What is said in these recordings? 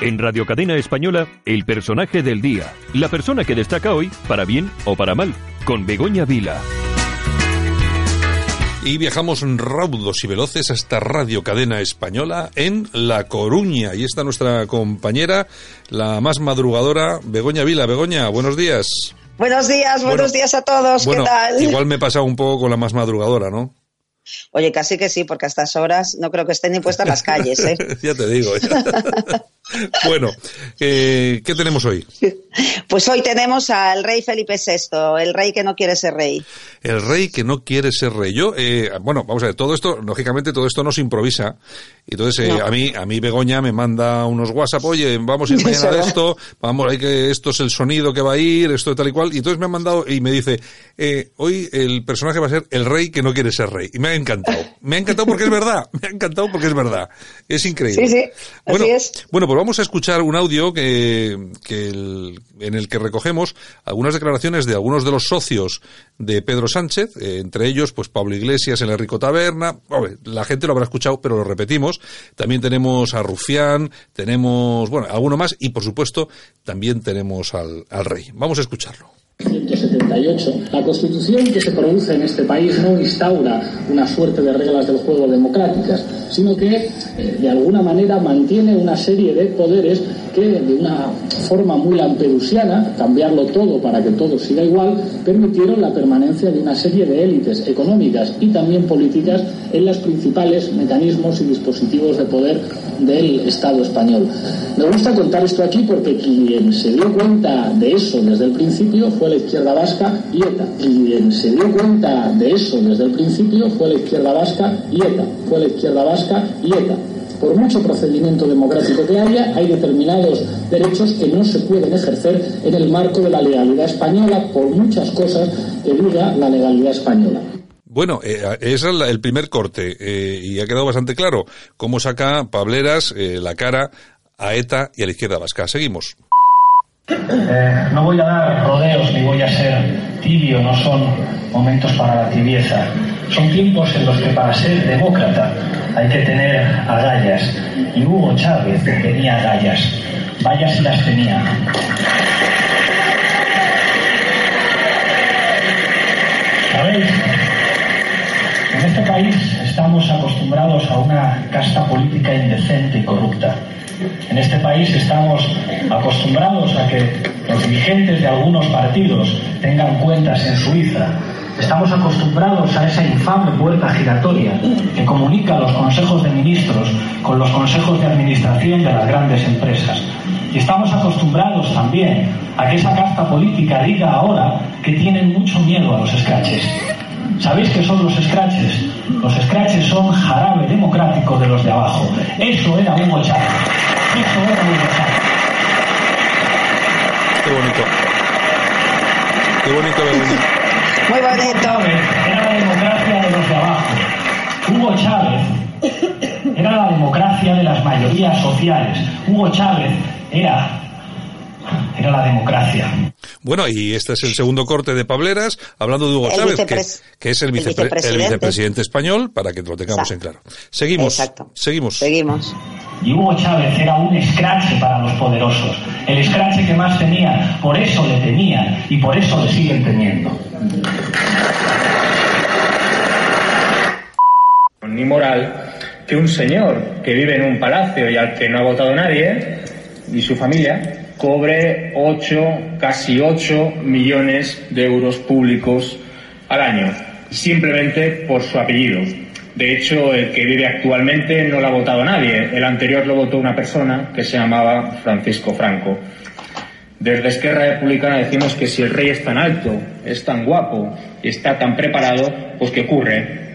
En Radio Cadena Española, el personaje del día. La persona que destaca hoy, para bien o para mal, con Begoña Vila. Y viajamos raudos y veloces hasta Radio Cadena Española en La Coruña. Y está nuestra compañera, la más madrugadora, Begoña Vila. Begoña, buenos días. Buenos días, buenos días a todos. ¿Qué tal? Igual me he pasado un poco con la más madrugadora, ¿no? Oye, casi que sí, porque a estas horas no creo que estén ni puestas las calles. ¿eh? ya te digo. bueno, eh, ¿qué tenemos hoy? Pues hoy tenemos al rey Felipe VI, el rey que no quiere ser rey. El rey que no quiere ser rey. Yo, eh, bueno, vamos a ver, todo esto, lógicamente, todo esto no se improvisa. Entonces, eh, a mí, a mí Begoña me manda unos WhatsApp, oye, vamos a ir mañana de esto, vamos, hay que, esto es el sonido que va a ir, esto tal y cual. Y entonces me ha mandado y me dice, eh, hoy el personaje va a ser el rey que no quiere ser rey. Y me ha encantado. Me ha encantado porque es verdad. Me ha encantado porque es verdad. Es increíble. Sí, sí. Bueno, así es. bueno, pues vamos a escuchar un audio que, en el que recogemos algunas declaraciones de algunos de los socios de Pedro Sánchez, eh, entre ellos, pues Pablo Iglesias, el Enrico Taberna. la gente lo habrá escuchado, pero lo repetimos. También tenemos a Rufián, tenemos, bueno, alguno más y, por supuesto, también tenemos al, al rey. Vamos a escucharlo. 178. La constitución que se produce en este país no instaura una suerte de reglas del juego democráticas, sino que eh, de alguna manera mantiene una serie de poderes de una forma muy lampedusiana, cambiarlo todo para que todo siga igual, permitieron la permanencia de una serie de élites económicas y también políticas en los principales mecanismos y dispositivos de poder del Estado español. Me gusta contar esto aquí porque quien se dio cuenta de eso desde el principio fue la izquierda vasca y ETA. Quien se dio cuenta de eso desde el principio fue la izquierda vasca y ETA. Fue la izquierda vasca y ETA. Por mucho procedimiento democrático que haya, hay determinados derechos que no se pueden ejercer en el marco de la legalidad española por muchas cosas que diga la legalidad española. Bueno, eh, ese es el primer corte eh, y ha quedado bastante claro cómo saca Pableras eh, la cara a ETA y a la izquierda vasca. Seguimos. Eh, no voy a dar rodeos ni voy a ser tibio, no son momentos para la tibieza. Son tiempos en los que para ser demócrata hay que tener agallas. Y Hugo Chávez tenía agallas. Vaya si las tenía. ¿Sabéis? En este país estamos acostumbrados a una casta política indecente y corrupta. En este país estamos acostumbrados a que los dirigentes de algunos partidos tengan cuentas en Suiza. Estamos acostumbrados a esa infame puerta giratoria que comunica los consejos de ministros con los consejos de administración de las grandes empresas. Y estamos acostumbrados también a que esa casta política diga ahora que tienen mucho miedo a los scratches. ¿Sabéis qué son los scratches? Los scratches son jarabe democrático de los de abajo. Eso era Hugo Chávez. Eso era Hugo Chávez. Qué bonito. Qué bonito. Muy bonito. Chávez era la democracia de los de abajo. Hugo Chávez era la democracia de las mayorías sociales. Hugo Chávez era, era la democracia. Bueno, y este es el segundo corte de Pableras, hablando de Hugo El Chávez, que, que es el, el vicepre- el vicepresidente. vicepresidente español, para que lo tengamos en claro. Seguimos. Exacto. Seguimos. Seguimos. Y Hugo Chávez era un escrache para los poderosos, el escrache que más tenían, por eso le tenían y por eso le siguen teniendo. ni moral que un señor que vive en un palacio y al que no ha votado nadie, y su familia, cobre 8, casi 8 millones de euros públicos al año, simplemente por su apellido. De hecho, el que vive actualmente no lo ha votado nadie. El anterior lo votó una persona que se llamaba Francisco Franco. Desde Esquerra Republicana decimos que si el rey es tan alto, es tan guapo y está tan preparado, pues que ocurre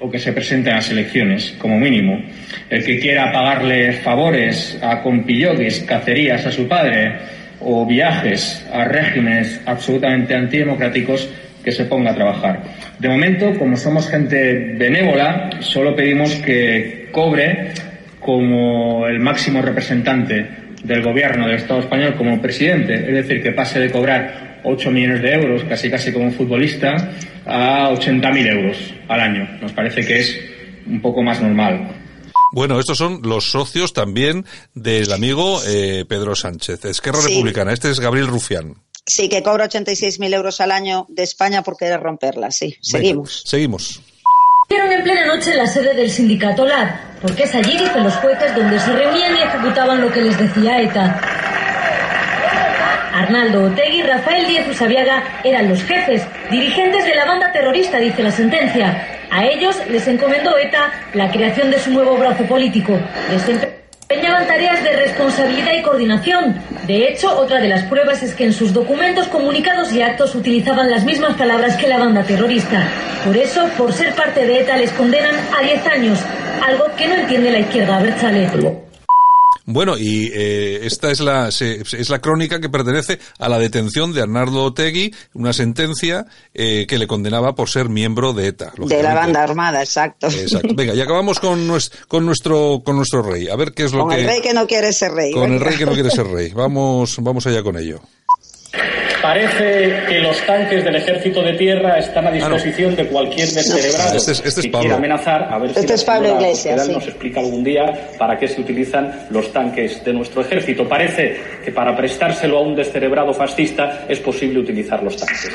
o que se presente en las elecciones, como mínimo. El que quiera pagarle favores a compilloguis, cacerías a su padre o viajes a regímenes absolutamente antidemocráticos, que se ponga a trabajar. De momento, como somos gente benévola, solo pedimos que cobre como el máximo representante del gobierno del Estado español como presidente, es decir, que pase de cobrar 8 millones de euros, casi casi como un futbolista, a 80.000 euros al año. Nos parece que es un poco más normal. Bueno, estos son los socios también del amigo eh, Pedro Sánchez, Esquerra Republicana. Este es Gabriel Rufián. Sí, que cobra 86.000 euros al año de España por querer romperla. Sí, seguimos. seguimos. en plena noche en la sede del sindicato LAD, porque es allí, dicen los jueces, donde se reunían y ejecutaban lo que les decía ETA. Arnaldo Otegui Rafael Díez Usabiaga eran los jefes, dirigentes de la banda terrorista, dice la sentencia. A ellos les encomendó ETA la creación de su nuevo brazo político. Desempeñaban tareas de responsabilidad y coordinación. De hecho, otra de las pruebas es que en sus documentos, comunicados y actos utilizaban las mismas palabras que la banda terrorista. Por eso, por ser parte de ETA, les condenan a 10 años, algo que no entiende la izquierda. Bueno, y eh, esta es la, es la crónica que pertenece a la detención de Arnaldo Otegui, una sentencia eh, que le condenaba por ser miembro de ETA. De la banda armada, exacto. Exacto. Venga, y acabamos con, nuestro, con, nuestro, con nuestro rey. A ver qué es lo que... Con el rey que no quiere ser rey. Con el rey que no quiere ser rey. Vamos, vamos allá con ello. Parece que los tanques del ejército de tierra están a ah, disposición de cualquier descerebrado este es, este que quiera amenazar. A ver si este es Pablo Iglesias, nos explica algún día para qué se utilizan los tanques de nuestro ejército. Parece que para prestárselo a un descerebrado fascista es posible utilizar los tanques.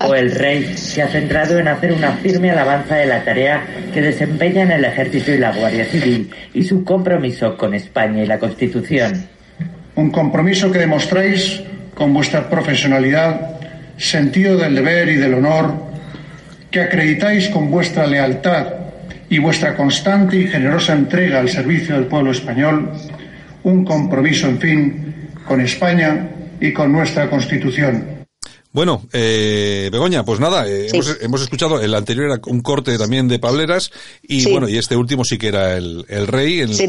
O el rey se ha centrado en hacer una firme alabanza de la tarea que desempeñan el ejército y la Guardia Civil y su compromiso con España y la Constitución. Un compromiso que demostráis con vuestra profesionalidad, sentido del deber y del honor, que acreditáis con vuestra lealtad y vuestra constante y generosa entrega al servicio del pueblo español, un compromiso, en fin, con España y con nuestra Constitución. Bueno, eh, Begoña, pues nada, eh, hemos, escuchado, el anterior era un corte también de Pableras y bueno, y este último sí que era el, rey. Sí,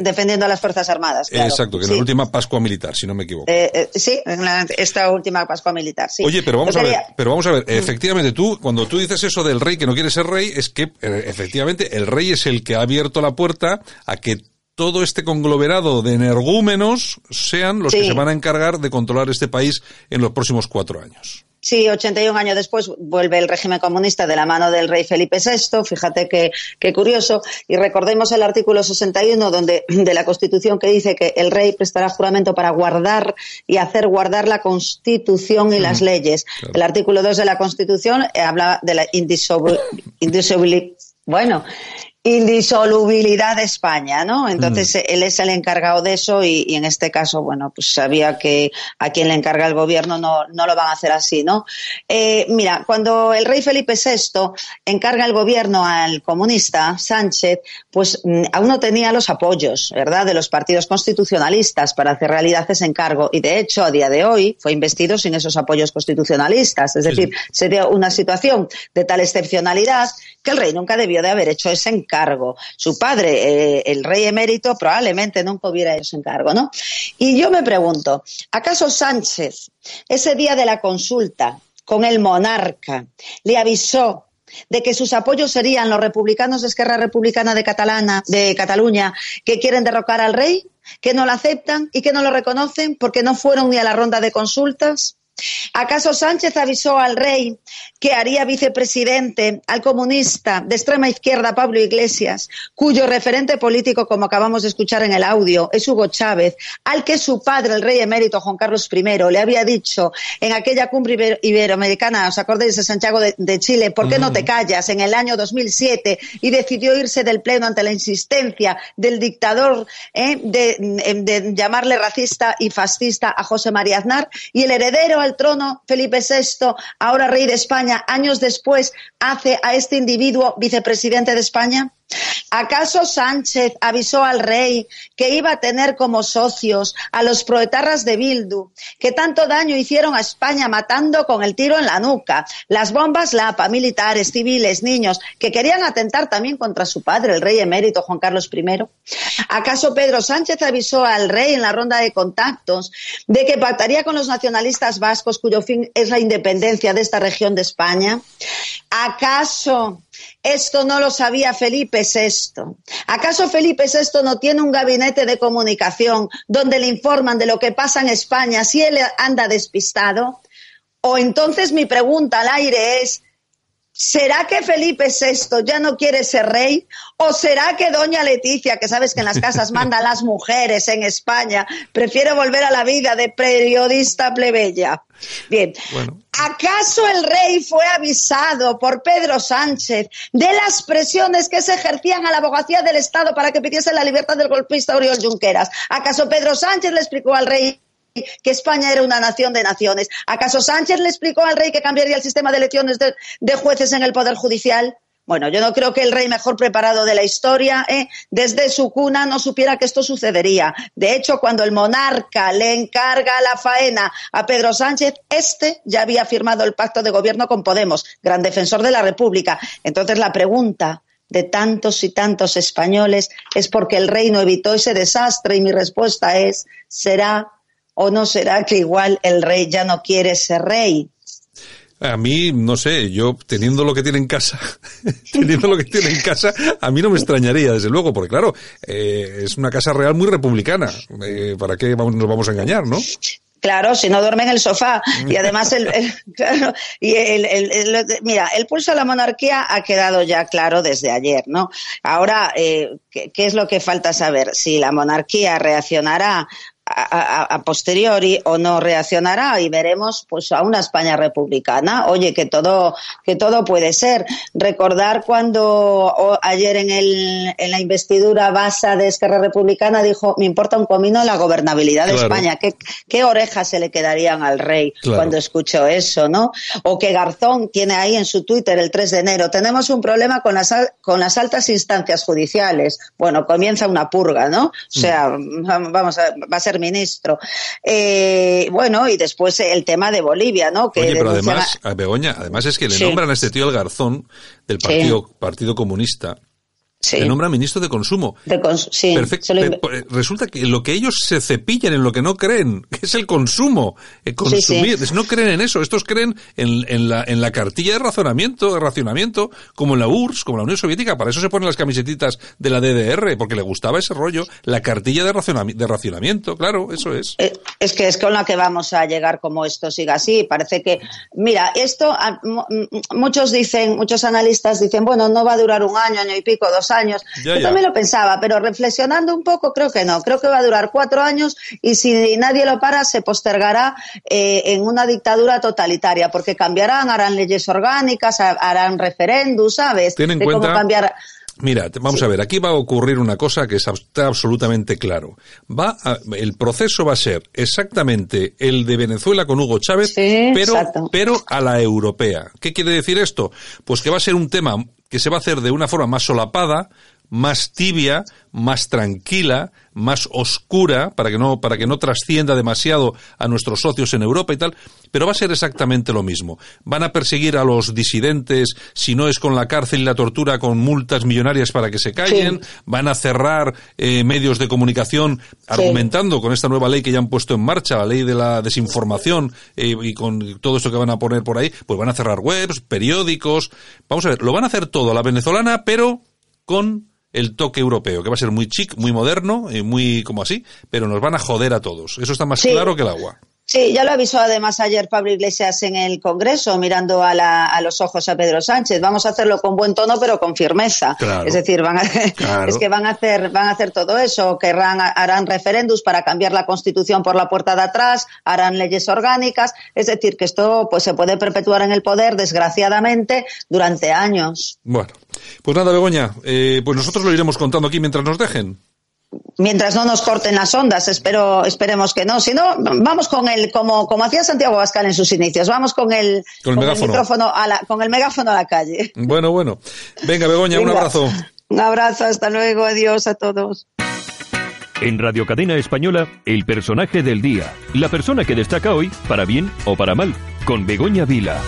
defendiendo a las Fuerzas Armadas. Exacto, que en la última Pascua Militar, si no me equivoco. Eh, eh sí, en esta última Pascua Militar, sí. Oye, pero vamos a ver, pero vamos a ver, mm. efectivamente tú, cuando tú dices eso del rey que no quiere ser rey, es que efectivamente el rey es el que ha abierto la puerta a que todo este conglomerado de energúmenos sean los que se van a encargar de controlar este país en los próximos cuatro años. Sí, 81 años después vuelve el régimen comunista de la mano del rey Felipe VI. Fíjate qué, qué curioso. Y recordemos el artículo 61 donde, de la Constitución que dice que el rey prestará juramento para guardar y hacer guardar la Constitución y las leyes. El artículo 2 de la Constitución eh, habla de la indisolubilidad. Bueno, indisolubilidad de España, ¿no? Entonces mm. él es el encargado de eso y, en este caso, bueno, pues sabía que a quien le encarga el gobierno no, no lo van a hacer así, ¿no? Eh, mira, cuando el rey Felipe VI encarga el gobierno al comunista Sánchez, pues mm, aún no tenía los apoyos, ¿verdad?, de los partidos constitucionalistas para hacer realidad ese encargo y de hecho a día de hoy fue investido sin esos apoyos constitucionalistas, es decir, sería una situación de tal excepcionalidad que el rey nunca debió de haber hecho ese encargo. Su padre, eh, el rey emérito, probablemente nunca hubiera hecho encargo, ¿no? Y yo me pregunto, ¿acaso Sánchez, ese día de la consulta con el monarca, le avisó de que sus apoyos serían los republicanos de Esquerra Republicana de, Catalana, de Cataluña que quieren derrocar al rey, que no lo aceptan y que no lo reconocen porque no fueron ni a la ronda de consultas? ¿Acaso Sánchez avisó al rey que haría vicepresidente al comunista de extrema izquierda Pablo Iglesias, cuyo referente político, como acabamos de escuchar en el audio, es Hugo Chávez, al que su padre, el rey emérito Juan Carlos I, le había dicho en aquella cumbre iberoamericana, os acordáis de Santiago de, Chile, ¿por qué no te callas? en el año 2007 y decidió irse del pleno ante la insistencia del dictador eh, de, de llamarle racista y fascista a José María Aznar y el heredero al trono Felipe VI, ahora rey de España, años después, hace a este individuo vicepresidente de España? ¿Acaso Sánchez avisó al rey que iba a tener como socios a los proetarras de Bildu, que tanto daño hicieron a España matando con el tiro en la nuca, las bombas Lapa, militares, civiles, niños, que querían atentar también contra su padre, el rey emérito Juan Carlos I? ¿Acaso Pedro Sánchez avisó al rey en la ronda de contactos de que pactaría con los nacionalistas vascos cuyo fin es la independencia de esta región de España? ¿Acaso esto no lo sabía Felipe VI. ¿Acaso Felipe VI no tiene un gabinete de comunicación donde le informan de lo que pasa en España si él anda despistado? O entonces mi pregunta al aire es, ¿Será que Felipe VI ya no quiere ser rey? ¿O será que doña Leticia, que sabes que en las casas manda a las mujeres en España, prefiere volver a la vida de periodista plebeya? Bien, ¿acaso el rey fue avisado por Pedro Sánchez de las presiones que se ejercían a la abogacía del Estado para que pidiese la libertad del golpista Oriol Junqueras? ¿Acaso Pedro Sánchez le explicó al rey que España era una nación de naciones. ¿Acaso Sánchez le explicó al rey que cambiaría el sistema de elecciones de, jueces en el Poder Judicial? Bueno, yo no creo que el rey mejor preparado de la historia, ¿eh? desde su cuna, no supiera que esto sucedería. De hecho, cuando el monarca le encarga la faena a Pedro Sánchez, este ya había firmado el pacto de gobierno con Podemos, gran defensor de la República. Entonces, la pregunta de tantos y tantos españoles es porque el rey no evitó ese desastre y mi respuesta es, será ¿O no será que igual el rey ya no quiere ser rey? A mí, no sé, yo teniendo lo que tiene en casa, teniendo lo que tiene en casa, a mí no me extrañaría, desde luego, porque claro, eh, es una casa real muy republicana. Eh, ¿Para qué nos vamos a engañar, no? Claro, si no duerme en el sofá. Y además, el, claro, y el, mira, el pulso a la monarquía ha quedado ya claro desde ayer, ¿no? Ahora, eh, ¿qué, ¿qué, es lo que falta saber? Si la monarquía reaccionará a, posteriori o no reaccionará y veremos pues a una España republicana. Oye, que todo, que todo puede ser. Recordar cuando ayer en, el, en la investidura basa de Esquerra Republicana dijo, me importa un comino la gobernabilidad de España. ¿Qué, ¿Qué, orejas se le quedarían al rey cuando escuchó eso, no? O que Garzón tiene ahí en su Twitter el 3 de enero, tenemos un problema con las, con las altas instancias judiciales. Bueno, comienza una purga, ¿no? O sea, mm. vamos a, va a ser ministro. Eh, bueno, y después el tema de Bolivia, ¿no? Que Oye, pero además, Begoña, además es que le nombran a este tío el Garzón del Partido, Partido Comunista Sí. nombra ministro de Consumo. sí, Perfecto. Resulta que lo que ellos se cepillan en lo que no creen, que es el consumo, el consumir. No creen en eso. Estos creen en, en, la, en la cartilla de razonamiento, de racionamiento, como en la URSS, como en la Unión Soviética. Para eso se ponen las camisetitas de la DDR, porque le gustaba ese rollo. La cartilla de, racionamiento, de racionamiento, claro, eso es. Eh, es que es con la que vamos a llegar como esto siga así. Parece que, mira, esto, muchos dicen, muchos analistas dicen, bueno, no va a durar un año, año y pico, dos años. Yo también lo pensaba, pero reflexionando un poco, creo que no. Creo que va a durar cuatro años y si nadie lo para, se postergará eh, en una dictadura totalitaria, porque cambiarán, harán leyes orgánicas, harán referéndum, ¿sabes? Ten cómo cambiar. Mira, vamos a ver, aquí va a ocurrir una cosa que está absolutamente claro. Va el proceso va a ser exactamente el de Venezuela con Hugo Chávez, pero, pero a la europea. ¿Qué quiere decir esto? Pues que va a ser un tema que se va a hacer de una forma más solapada, más tibia, más tranquila, más oscura, para que no, para que no trascienda demasiado a nuestros socios en Europa y tal, pero va a ser exactamente lo mismo. Van a perseguir a los disidentes, si no es con la cárcel y la tortura, con multas millonarias para que se callen, van a cerrar eh, medios de comunicación argumentando con esta nueva ley que ya han puesto en marcha, la ley de la desinformación eh, y con todo esto que van a poner por ahí, pues van a cerrar webs, periódicos, vamos a ver, lo van a hacer todo a la venezolana, pero con el toque europeo, que va a ser muy chic, muy moderno, y muy como así, pero nos van a joder a todos. Eso está más claro que el agua. Sí, ya lo avisó además ayer Pablo Iglesias en el Congreso, mirando a, la, a, los ojos a Pedro Sánchez. Vamos a hacerlo con buen tono, pero con firmeza. Es decir, van a, es que van a hacer, van a hacer todo eso, querrán, harán referéndums para cambiar la Constitución por la puerta de atrás, harán leyes orgánicas. Es decir, que esto pues se puede perpetuar en el poder, desgraciadamente, durante años. Bueno, pues nada, Begoña, eh, pues nosotros lo iremos contando aquí mientras nos dejen mientras no nos corten las ondas, espero, esperemos que no. Si no, vamos con el, como, como hacía Santiago Bascal en sus inicios, vamos con el, con el, micrófono a la, con el megáfono a la calle. Bueno, bueno. Venga, Begoña, un abrazo. Un abrazo, hasta luego, adiós a todos. En Radio Cadena Española, el personaje del día, la persona que destaca hoy, para bien o para mal, con Begoña Vila.